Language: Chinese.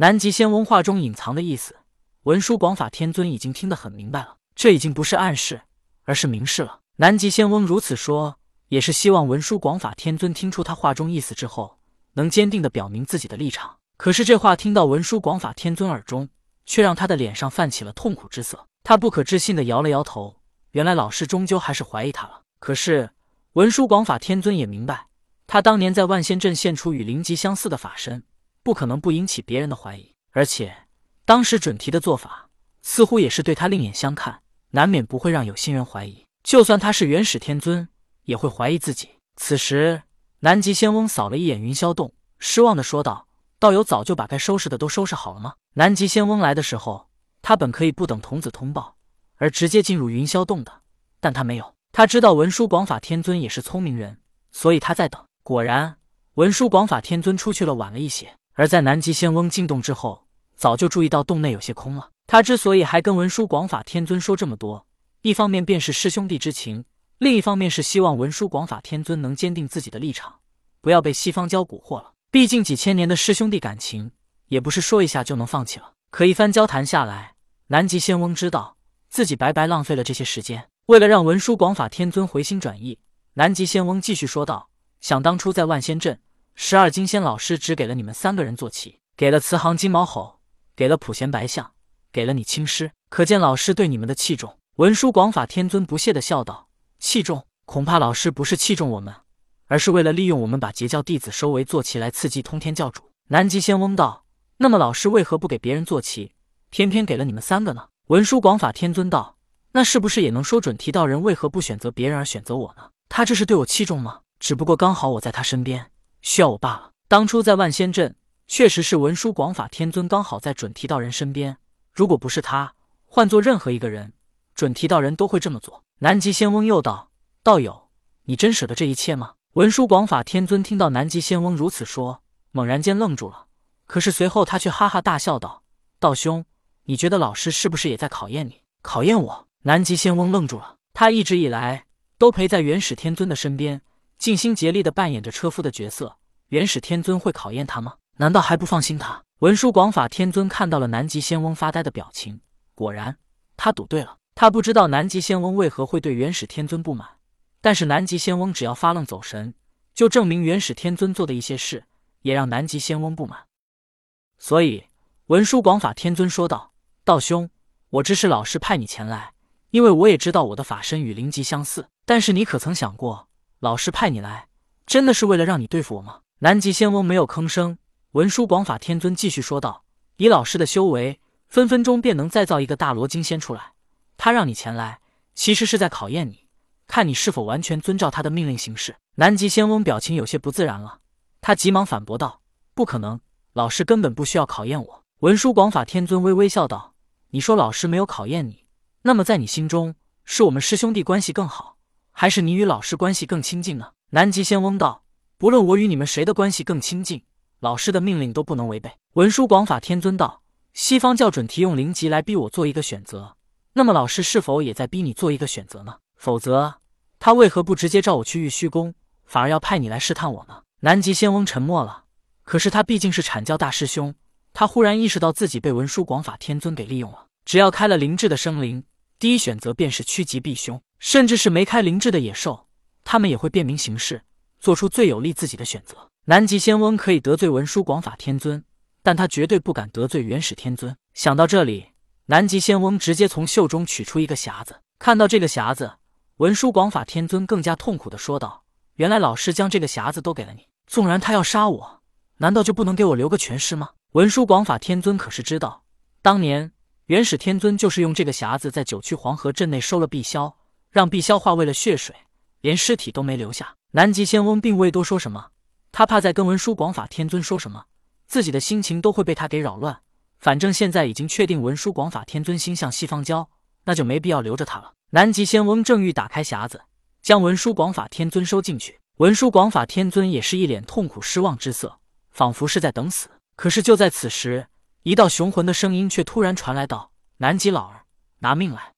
南极仙翁话中隐藏的意思，文殊广法天尊已经听得很明白了。这已经不是暗示，而是明示了。南极仙翁如此说，也是希望文殊广法天尊听出他话中意思之后，能坚定的表明自己的立场。可是这话听到文殊广法天尊耳中，却让他的脸上泛起了痛苦之色。他不可置信的摇了摇头。原来老师终究还是怀疑他了。可是文殊广法天尊也明白，他当年在万仙阵现出与灵吉相似的法身，不可能不引起别人的怀疑。而且当时准提的做法，似乎也是对他另眼相看，难免不会让有心人怀疑。就算他是元始天尊，也会怀疑自己。此时，南极仙翁扫了一眼云霄洞，失望的说道：“道友早就把该收拾的都收拾好了吗？”南极仙翁来的时候，他本可以不等童子通报。而直接进入云霄洞的，但他没有。他知道文殊广法天尊也是聪明人，所以他在等。果然，文殊广法天尊出去了晚了一些。而在南极仙翁进洞之后，早就注意到洞内有些空了。他之所以还跟文殊广法天尊说这么多，一方面便是师兄弟之情，另一方面是希望文殊广法天尊能坚定自己的立场，不要被西方教蛊惑了。毕竟几千年的师兄弟感情，也不是说一下就能放弃了。可一番交谈下来，南极仙翁知道。自己白白浪费了这些时间。为了让文殊广法天尊回心转意，南极仙翁继续说道：“想当初在万仙阵，十二金仙老师只给了你们三个人坐骑，给了慈航金毛吼，给了普贤白象，给了你青狮，可见老师对你们的器重。”文殊广法天尊不屑的笑道：“器重？恐怕老师不是器重我们，而是为了利用我们把截教弟子收为坐骑来刺激通天教主。”南极仙翁道：“那么老师为何不给别人坐骑，偏偏给了你们三个呢？”文殊广法天尊道：“那是不是也能说准提道人为何不选择别人而选择我呢？他这是对我器重吗？只不过刚好我在他身边，需要我罢了。当初在万仙阵，确实是文殊广法天尊刚好在准提道人身边。如果不是他，换做任何一个人，准提道人都会这么做。”南极仙翁又道：“道友，你真舍得这一切吗？”文殊广法天尊听到南极仙翁如此说，猛然间愣住了。可是随后他却哈哈大笑道：“道兄。”你觉得老师是不是也在考验你？考验我？南极仙翁愣住了。他一直以来都陪在元始天尊的身边，尽心竭力的扮演着车夫的角色。元始天尊会考验他吗？难道还不放心他？文殊广法天尊看到了南极仙翁发呆的表情，果然，他赌对了。他不知道南极仙翁为何会对元始天尊不满，但是南极仙翁只要发愣走神，就证明元始天尊做的一些事也让南极仙翁不满。所以，文殊广法天尊说道。道兄，我支持老师派你前来，因为我也知道我的法身与灵吉相似。但是你可曾想过，老师派你来，真的是为了让你对付我吗？南极仙翁没有吭声。文殊广法天尊继续说道：“以老师的修为，分分钟便能再造一个大罗金仙出来。他让你前来，其实是在考验你，看你是否完全遵照他的命令行事。”南极仙翁表情有些不自然了，他急忙反驳道：“不可能，老师根本不需要考验我。”文殊广法天尊微微笑道。你说老师没有考验你，那么在你心中，是我们师兄弟关系更好，还是你与老师关系更亲近呢？南极仙翁道：“不论我与你们谁的关系更亲近，老师的命令都不能违背。”文殊广法天尊道：“西方教准提用灵吉来逼我做一个选择，那么老师是否也在逼你做一个选择呢？否则，他为何不直接召我去玉虚宫，反而要派你来试探我呢？”南极仙翁沉默了，可是他毕竟是阐教大师兄。他忽然意识到自己被文殊广法天尊给利用了。只要开了灵智的生灵，第一选择便是趋吉避凶；甚至是没开灵智的野兽，他们也会辨明形势，做出最有利自己的选择。南极仙翁可以得罪文殊广法天尊，但他绝对不敢得罪元始天尊。想到这里，南极仙翁直接从袖中取出一个匣子。看到这个匣子，文殊广法天尊更加痛苦的说道：“原来老师将这个匣子都给了你，纵然他要杀我，难道就不能给我留个全尸吗？”文殊广法天尊可是知道，当年元始天尊就是用这个匣子在九曲黄河镇内收了碧霄，让碧霄化为了血水，连尸体都没留下。南极仙翁并未多说什么，他怕再跟文殊广法天尊说什么，自己的心情都会被他给扰乱。反正现在已经确定文殊广法天尊心向西方教，那就没必要留着他了。南极仙翁正欲打开匣子，将文殊广法天尊收进去，文殊广法天尊也是一脸痛苦失望之色，仿佛是在等死。可是就在此时，一道雄浑的声音却突然传来道：“南极老儿，拿命来！”